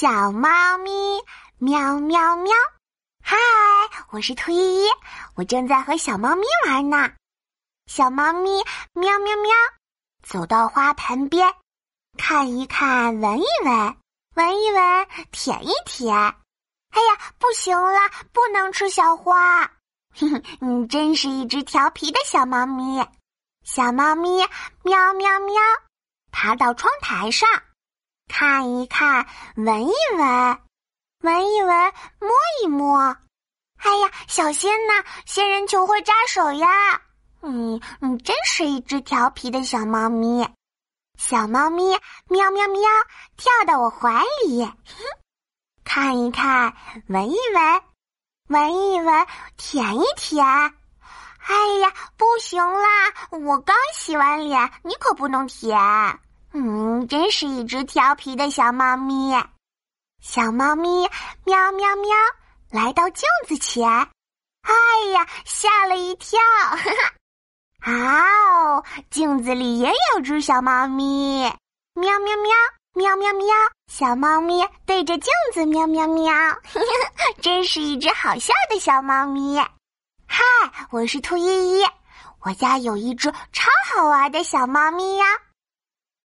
小猫咪喵喵喵，嗨，我是兔依依，我正在和小猫咪玩呢。小猫咪喵喵喵，走到花盆边，看一看，闻一闻，闻一闻，舔一舔。哎呀，不行了，不能吃小花。哼哼，你真是一只调皮的小猫咪。小猫咪喵喵喵，爬到窗台上。看一看，闻一闻，闻一闻，摸一摸。哎呀，小心呐！仙人球会扎手呀！嗯，你真是一只调皮的小猫咪。小猫咪喵喵喵，跳到我怀里。看一看，闻一闻，闻一闻，舔一舔。哎呀，不行啦！我刚洗完脸，你可不能舔。嗯，真是一只调皮的小猫咪。小猫咪喵喵喵，来到镜子前，哎呀，吓了一跳！哈哈，哦，镜子里也有只小猫咪，喵喵喵，喵喵喵，小猫咪对着镜子喵喵喵，真是一只好笑的小猫咪。嗨，我是兔依依，我家有一只超好玩的小猫咪呀。